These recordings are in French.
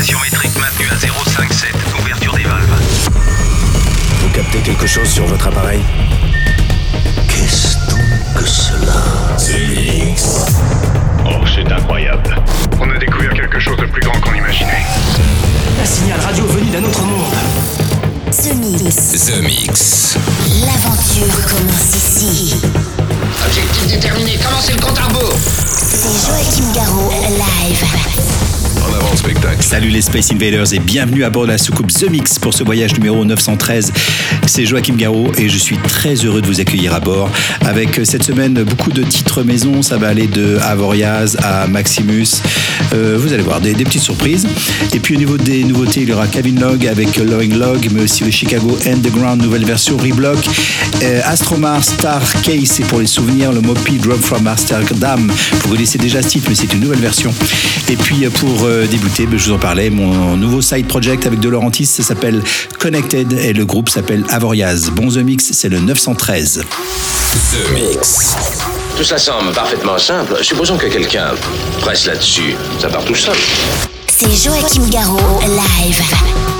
Pression métrique maintenue à 0,57. Ouverture des valves. Vous captez quelque chose sur votre appareil Qu'est-ce donc que cela Oh, c'est incroyable. On a découvert quelque chose de plus grand qu'on imaginait. Un signal radio venu d'un autre monde. The Mix. The Mix. L'aventure commence ici. Objectif déterminé, commencez le compte à rebours. C'est Joachim Garraud, live. En avant spectacle. Salut les Space Invaders et bienvenue à bord de la soucoupe The Mix pour ce voyage numéro 913. C'est Joachim Garraud et je suis très heureux de vous accueillir à bord. Avec euh, cette semaine beaucoup de titres maison, ça va aller de Avoriaz à Maximus. Euh, vous allez voir des, petites surprises. Et puis au niveau des nouveautés, il y aura Kevin Log avec Lowing Log, mais aussi le Chicago Underground, nouvelle version Reblock. Euh, Astromar Star Case, et pour les souvenirs, le Mopi Drop from Amsterdam. Vous connaissez déjà ce titre, mais c'est une nouvelle version. Et puis pour euh, débuter, ben, je vous en parlais, mon nouveau side project avec De Laurentis, ça s'appelle Connected et le groupe s'appelle Avoriaz. Bon The Mix, c'est le 913. The Mix. Tout ça semble parfaitement simple. Supposons que quelqu'un presse là-dessus. Ça part tout seul. C'est Joachim Garraud, live.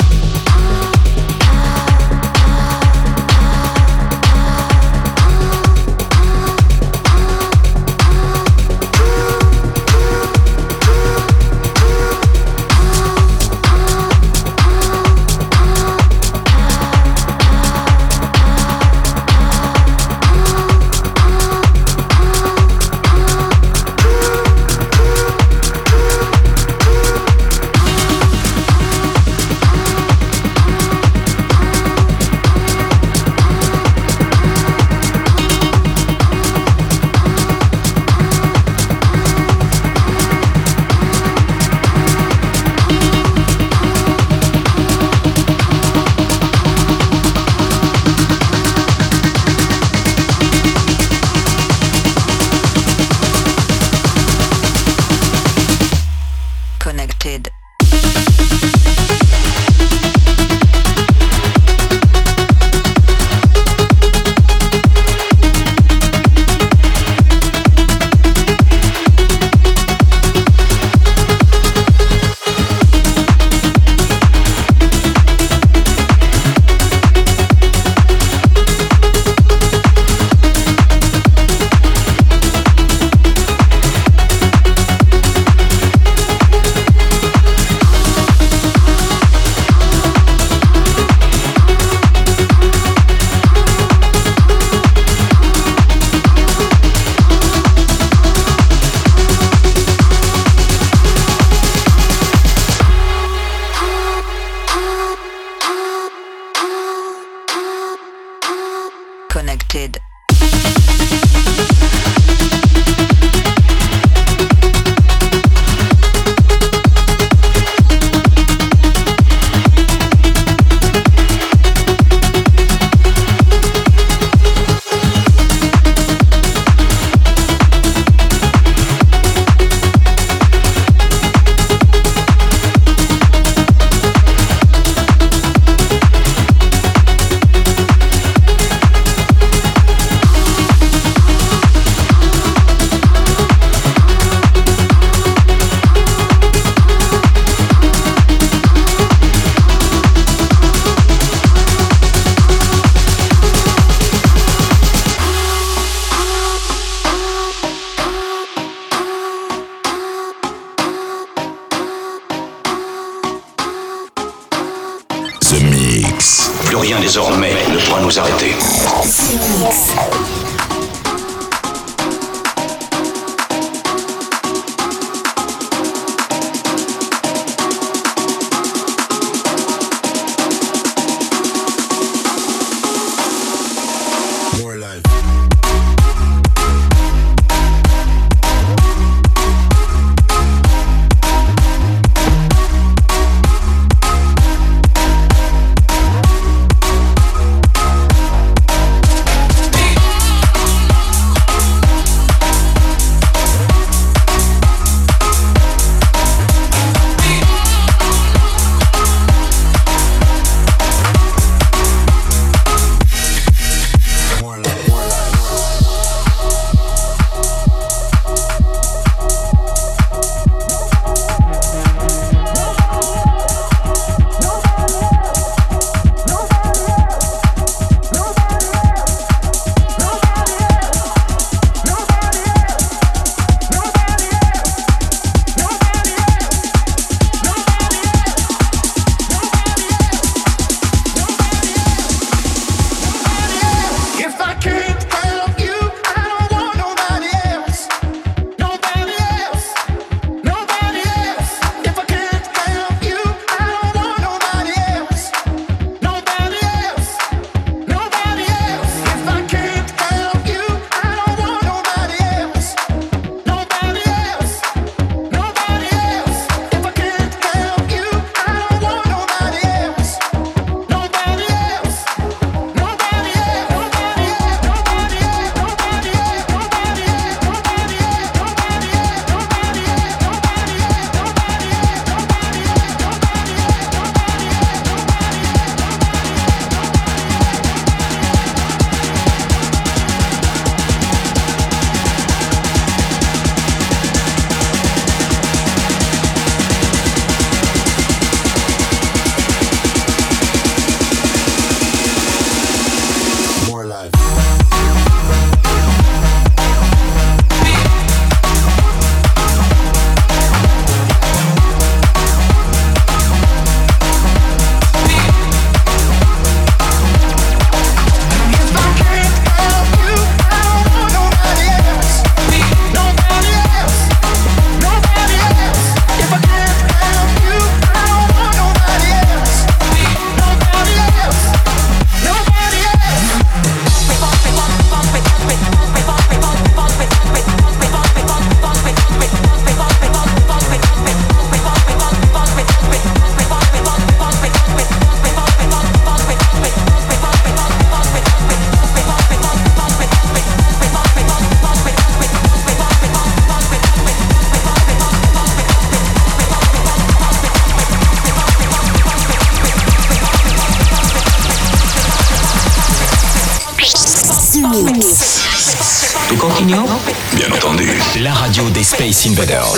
Space Invaders.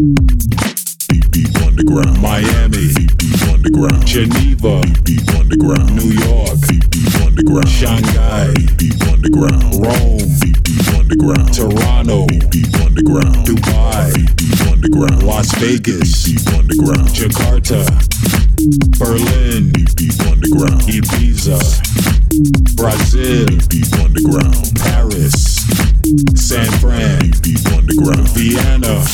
Deep deep underground. Miami. Deep deep underground. Geneva. Deep deep underground. New York. Deep deep underground. Shanghai. Deep deep underground. Rome. Deep deep underground. Toronto. Deep deep underground. Dubai. Deep deep underground. Las Vegas. Deep deep underground. Jakarta. Berlin. Deep deep underground. Ibiza. Brazil, deep underground. Paris, San Fran, deep underground. Vienna.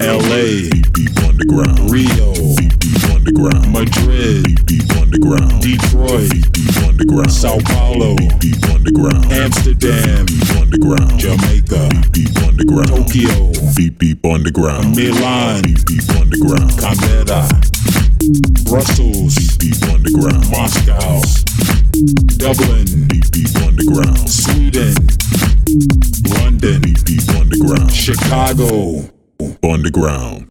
LA, deep underground. Rio, deep underground. Madrid, deep underground. Detroit, deep underground. Sao Paulo, deep underground. Amsterdam, deep underground. Jamaica, deep underground. Tokyo, deep deep underground. Milan, deep underground. Canberra, Brussels, deep underground. Moscow, Dublin, deep deep underground. Sweden, London, deep deep underground. Chicago. Underground.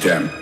to.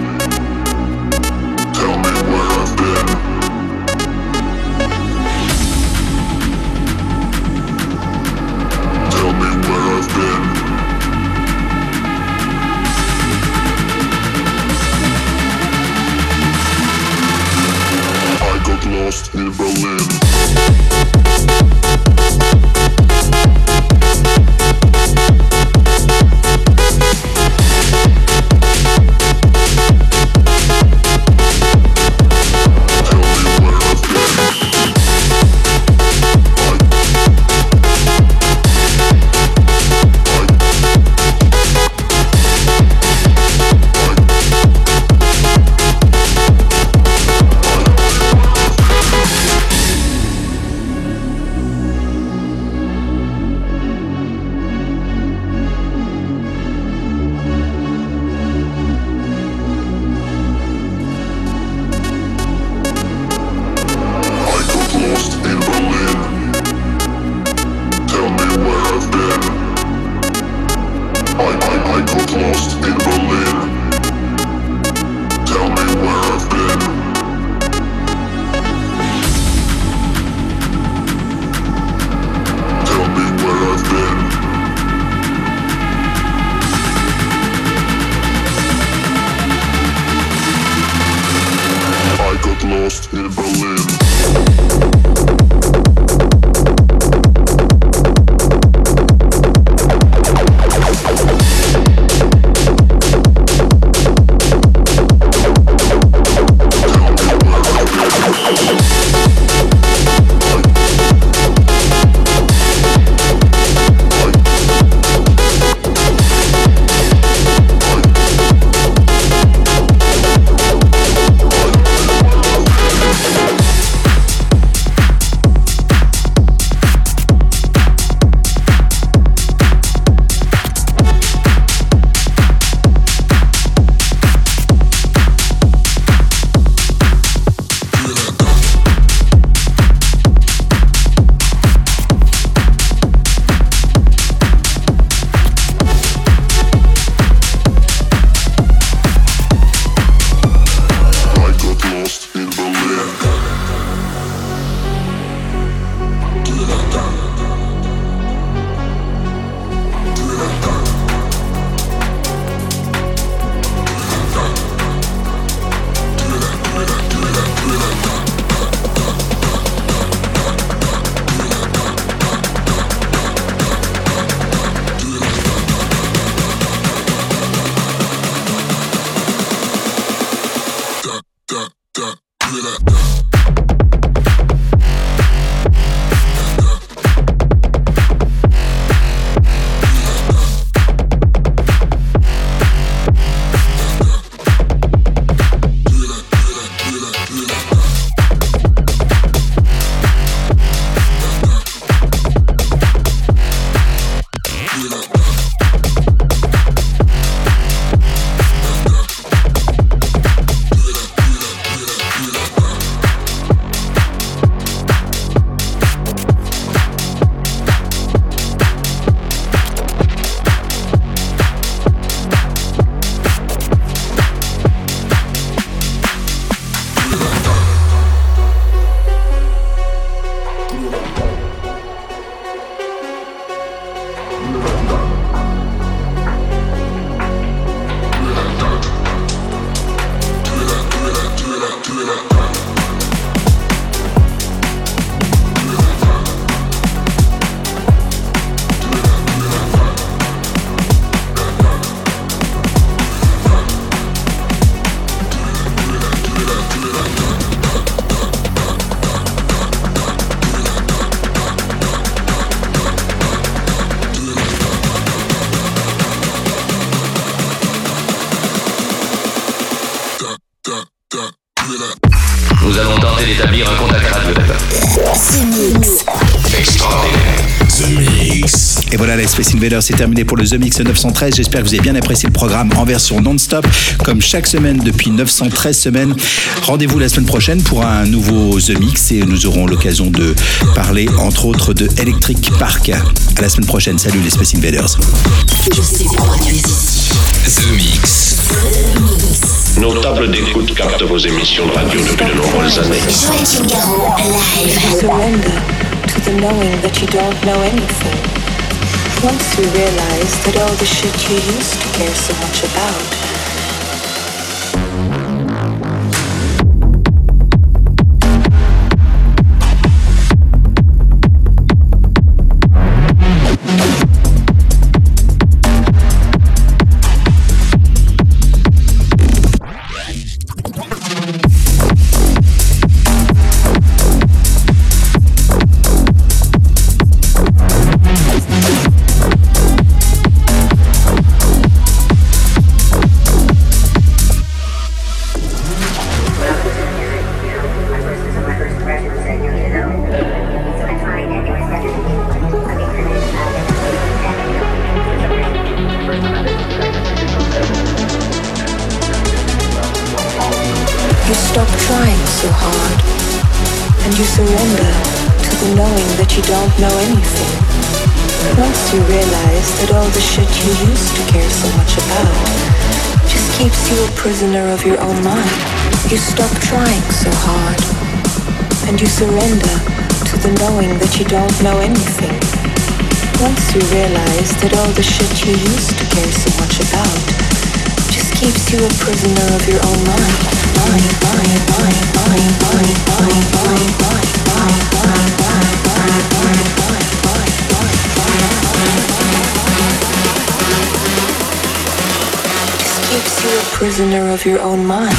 Lost in Berlin. lost in Invaders, c'est terminé pour le The Mix 913. J'espère que vous avez bien apprécié le programme en version non-stop, comme chaque semaine depuis 913 semaines. Rendez-vous la semaine prochaine pour un nouveau The Mix et nous aurons l'occasion de parler entre autres de Electric Park. À la semaine prochaine. Salut les Space Invaders. The Mix. Nos tables d'écoute captent vos émissions de radio depuis de nombreuses années. Surrender to the knowing that you don't know anything. Once you realize that all the shit you used to care so much about all the shit you used to care so much about just keeps you a prisoner of your own mind. Mind, mind, mind, mind, mind, mind, mind, mind, mind, mind, mind, mind, mind, mind, mind, mind. Just keeps you a prisoner of your own mind.